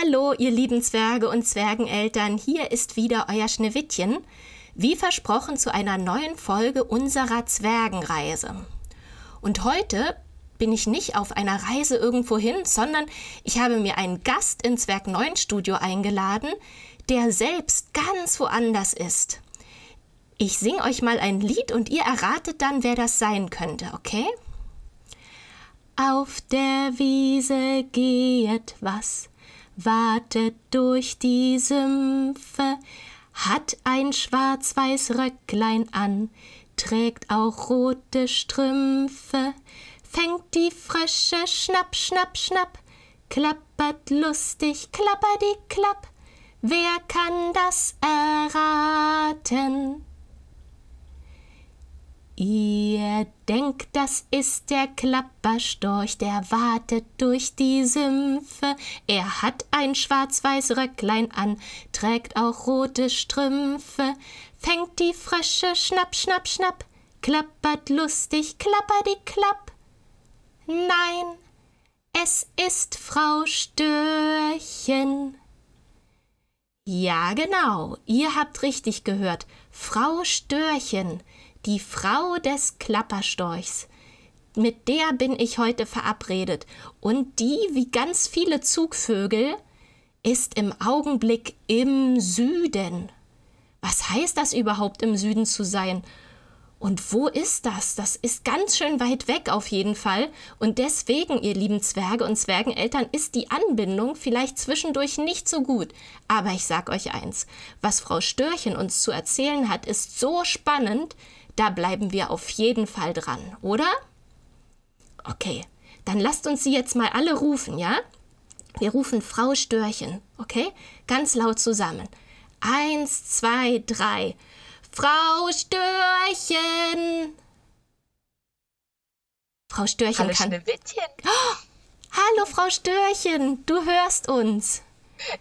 Hallo, ihr lieben Zwerge und Zwergeneltern, hier ist wieder euer Schneewittchen, wie versprochen zu einer neuen Folge unserer Zwergenreise. Und heute bin ich nicht auf einer Reise irgendwo hin, sondern ich habe mir einen Gast im Zwerg 9 Studio eingeladen, der selbst ganz woanders ist. Ich singe euch mal ein Lied und ihr erratet dann, wer das sein könnte, okay? Auf der Wiese geht was, wartet durch die Sümpfe, hat ein schwarz-weiß Röcklein an, trägt auch rote Strümpfe, fängt die Frösche schnapp, schnapp, schnapp, klappert lustig, klapperdi klapp. Wer kann das erraten? Ihr denkt, das ist der Klapperstorch, der wartet durch die Sümpfe. Er hat ein schwarz-weiß Röcklein an, trägt auch rote Strümpfe, fängt die Frösche schnapp, schnapp, schnapp, klappert lustig, klapperdi klapp. Nein, es ist Frau Störchen. Ja, genau, ihr habt richtig gehört. Frau Störchen die Frau des Klapperstorchs. Mit der bin ich heute verabredet. Und die, wie ganz viele Zugvögel, ist im Augenblick im Süden. Was heißt das überhaupt, im Süden zu sein? Und wo ist das? Das ist ganz schön weit weg auf jeden Fall. Und deswegen, ihr lieben Zwerge und Zwergeneltern, ist die Anbindung vielleicht zwischendurch nicht so gut. Aber ich sag euch eins, was Frau Störchen uns zu erzählen hat, ist so spannend, da bleiben wir auf jeden Fall dran, oder? Okay, dann lasst uns sie jetzt mal alle rufen, ja? Wir rufen Frau Störchen, okay? Ganz laut zusammen. Eins, zwei, drei. Frau Störchen! Frau Störchen Hallo, kann. Oh, hallo, Frau Störchen, du hörst uns.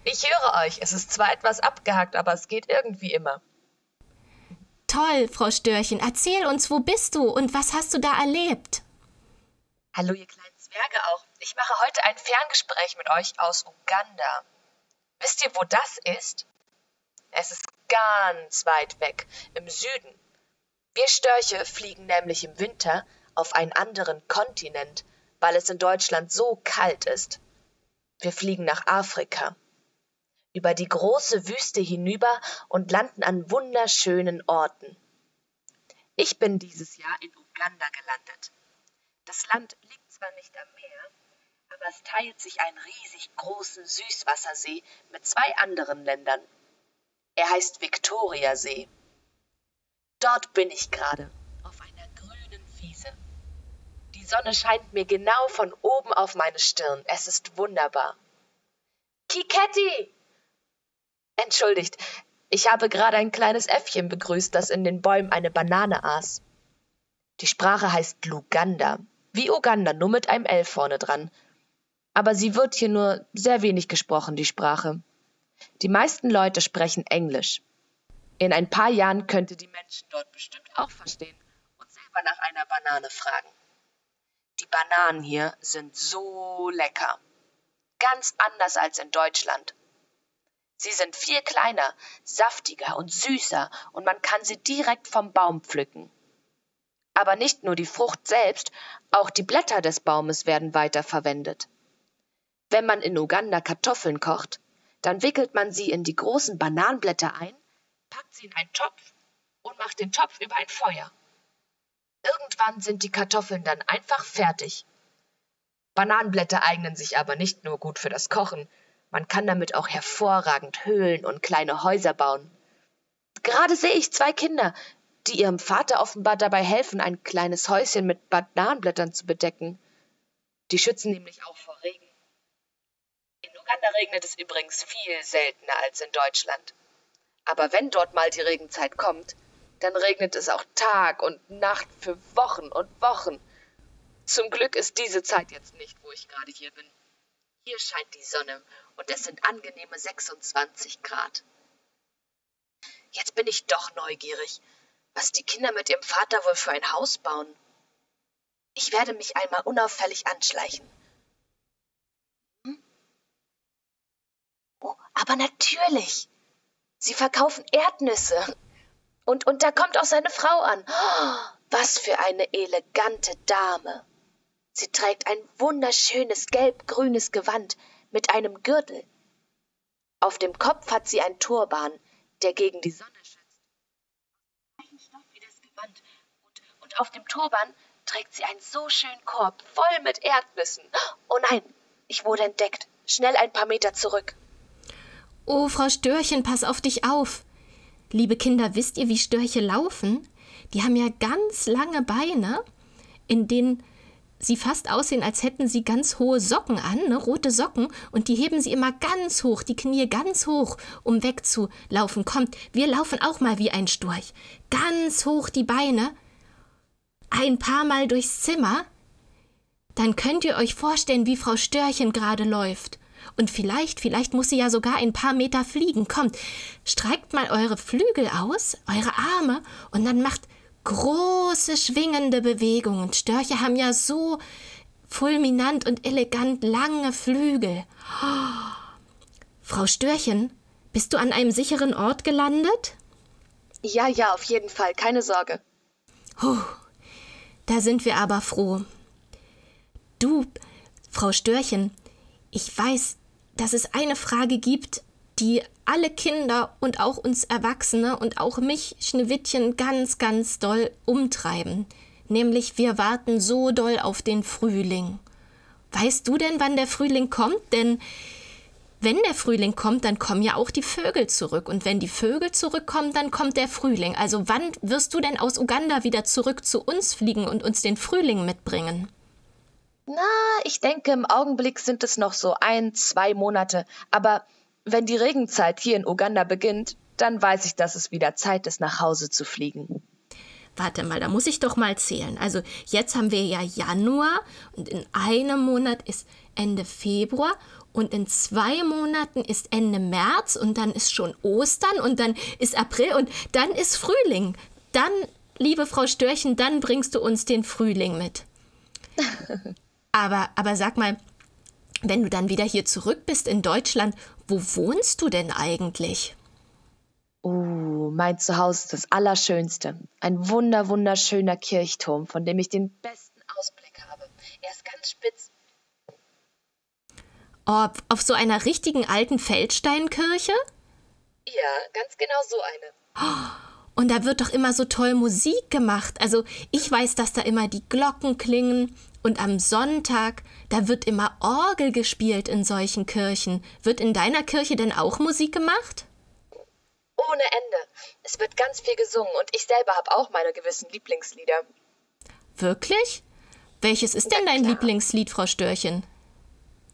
Ich höre euch. Es ist zwar etwas abgehackt, aber es geht irgendwie immer. Toll, Frau Störchen. Erzähl uns, wo bist du und was hast du da erlebt? Hallo, ihr kleinen Zwerge auch. Ich mache heute ein Ferngespräch mit euch aus Uganda. Wisst ihr, wo das ist? Es ist ganz weit weg, im Süden. Wir Störche fliegen nämlich im Winter auf einen anderen Kontinent, weil es in Deutschland so kalt ist. Wir fliegen nach Afrika über die große Wüste hinüber und landen an wunderschönen Orten. Ich bin dieses Jahr in Uganda gelandet. Das Land liegt zwar nicht am Meer, aber es teilt sich einen riesig großen Süßwassersee mit zwei anderen Ländern. Er heißt Viktoriasee. Dort bin ich gerade, auf einer grünen Wiese. Die Sonne scheint mir genau von oben auf meine Stirn. Es ist wunderbar. Kiketti, Entschuldigt, ich habe gerade ein kleines Äffchen begrüßt, das in den Bäumen eine Banane aß. Die Sprache heißt Luganda, wie Uganda, nur mit einem L vorne dran. Aber sie wird hier nur sehr wenig gesprochen, die Sprache. Die meisten Leute sprechen Englisch. In ein paar Jahren könnte die Menschen dort bestimmt auch verstehen und selber nach einer Banane fragen. Die Bananen hier sind so lecker. Ganz anders als in Deutschland. Sie sind viel kleiner, saftiger und süßer und man kann sie direkt vom Baum pflücken. Aber nicht nur die Frucht selbst, auch die Blätter des Baumes werden weiterverwendet. Wenn man in Uganda Kartoffeln kocht, dann wickelt man sie in die großen Bananenblätter ein, packt sie in einen Topf und macht den Topf über ein Feuer. Irgendwann sind die Kartoffeln dann einfach fertig. Bananenblätter eignen sich aber nicht nur gut für das Kochen, man kann damit auch hervorragend Höhlen und kleine Häuser bauen. Gerade sehe ich zwei Kinder, die ihrem Vater offenbar dabei helfen, ein kleines Häuschen mit Bananenblättern zu bedecken. Die schützen nämlich auch vor Regen. In Uganda regnet es übrigens viel seltener als in Deutschland. Aber wenn dort mal die Regenzeit kommt, dann regnet es auch Tag und Nacht für Wochen und Wochen. Zum Glück ist diese Zeit jetzt nicht, wo ich gerade hier bin. Hier scheint die Sonne und es sind angenehme 26 Grad. Jetzt bin ich doch neugierig, was die Kinder mit ihrem Vater wohl für ein Haus bauen. Ich werde mich einmal unauffällig anschleichen. Hm? Aber natürlich. Sie verkaufen Erdnüsse. Und, und da kommt auch seine Frau an. Oh, was für eine elegante Dame. Sie trägt ein wunderschönes gelb-grünes Gewand mit einem Gürtel. Auf dem Kopf hat sie ein Turban, der gegen die Sonne schützt. Stoff wie das Gewand. Und, und auf dem Turban trägt sie einen so schönen Korb voll mit Erdnüssen. Oh nein, ich wurde entdeckt. Schnell ein paar Meter zurück. Oh, Frau Störchen, pass auf dich auf. Liebe Kinder, wisst ihr, wie Störche laufen? Die haben ja ganz lange Beine, in denen sie fast aussehen, als hätten sie ganz hohe Socken an, ne, rote Socken, und die heben sie immer ganz hoch, die Knie ganz hoch, um wegzulaufen. Kommt, wir laufen auch mal wie ein Storch. Ganz hoch die Beine, ein paar Mal durchs Zimmer. Dann könnt ihr euch vorstellen, wie Frau Störchen gerade läuft. Und vielleicht, vielleicht muss sie ja sogar ein paar Meter fliegen. Kommt, streckt mal eure Flügel aus, eure Arme, und dann macht große schwingende Bewegungen. Störche haben ja so fulminant und elegant lange Flügel. Oh. Frau Störchen, bist du an einem sicheren Ort gelandet? Ja, ja, auf jeden Fall, keine Sorge. Huh, da sind wir aber froh. Du, Frau Störchen, ich weiß, dass es eine Frage gibt, die alle Kinder und auch uns Erwachsene und auch mich, Schneewittchen, ganz, ganz doll umtreiben. Nämlich, wir warten so doll auf den Frühling. Weißt du denn, wann der Frühling kommt? Denn wenn der Frühling kommt, dann kommen ja auch die Vögel zurück. Und wenn die Vögel zurückkommen, dann kommt der Frühling. Also wann wirst du denn aus Uganda wieder zurück zu uns fliegen und uns den Frühling mitbringen? Na, ich denke, im Augenblick sind es noch so ein, zwei Monate. Aber wenn die Regenzeit hier in Uganda beginnt, dann weiß ich, dass es wieder Zeit ist, nach Hause zu fliegen. Warte mal, da muss ich doch mal zählen. Also jetzt haben wir ja Januar und in einem Monat ist Ende Februar und in zwei Monaten ist Ende März und dann ist schon Ostern und dann ist April und dann ist Frühling. Dann, liebe Frau Störchen, dann bringst du uns den Frühling mit. Aber, aber sag mal, wenn du dann wieder hier zurück bist in Deutschland, wo wohnst du denn eigentlich? Oh, mein Zuhause ist das Allerschönste. Ein wunder, wunderschöner Kirchturm, von dem ich den besten Ausblick habe. Er ist ganz spitz. Oh, auf so einer richtigen alten Feldsteinkirche? Ja, ganz genau so eine. Und da wird doch immer so toll Musik gemacht. Also ich weiß, dass da immer die Glocken klingen und am Sonntag, da wird immer Orgel gespielt in solchen Kirchen. Wird in deiner Kirche denn auch Musik gemacht? Ohne Ende. Es wird ganz viel gesungen und ich selber habe auch meine gewissen Lieblingslieder. Wirklich? Welches ist denn dein Lieblingslied, Frau Störchen?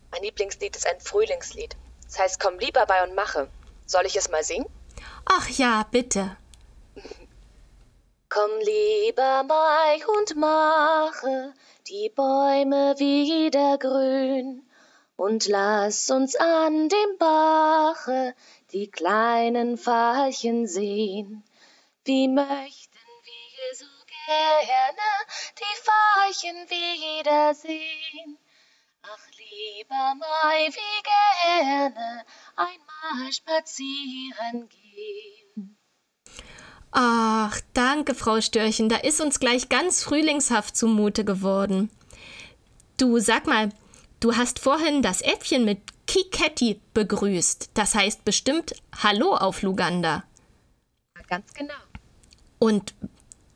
Mein Lieblingslied ist ein Frühlingslied. Es heißt Komm lieber bei und mache. Soll ich es mal singen? Ach ja, bitte. Komm lieber bei und mache die Bäume wieder grün. Und lass uns an dem Bache die kleinen Veilchen sehen. Wie möchten wir so gerne die Veilchen wiedersehen. Ach, lieber Mai, wie gerne einmal spazieren gehen. Ach, danke, Frau Störchen, da ist uns gleich ganz frühlingshaft zumute geworden. Du, sag mal, du hast vorhin das Äffchen mit Kiketti begrüßt. Das heißt bestimmt Hallo auf Luganda. Ganz genau. Und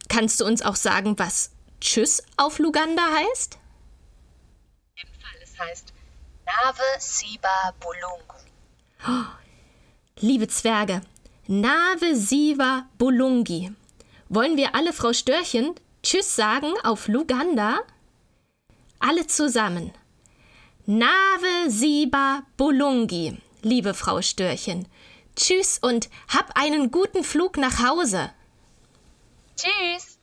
kannst du uns auch sagen, was Tschüss auf Luganda heißt? Fall, es heißt Nave Siba Bulungu. Oh, liebe Zwerge, Nave Siva Bulungi. Wollen wir alle Frau Störchen Tschüss sagen auf Luganda? Alle zusammen. Nave Siba Bulungi, liebe Frau Störchen. Tschüss und hab einen guten Flug nach Hause. Tschüss.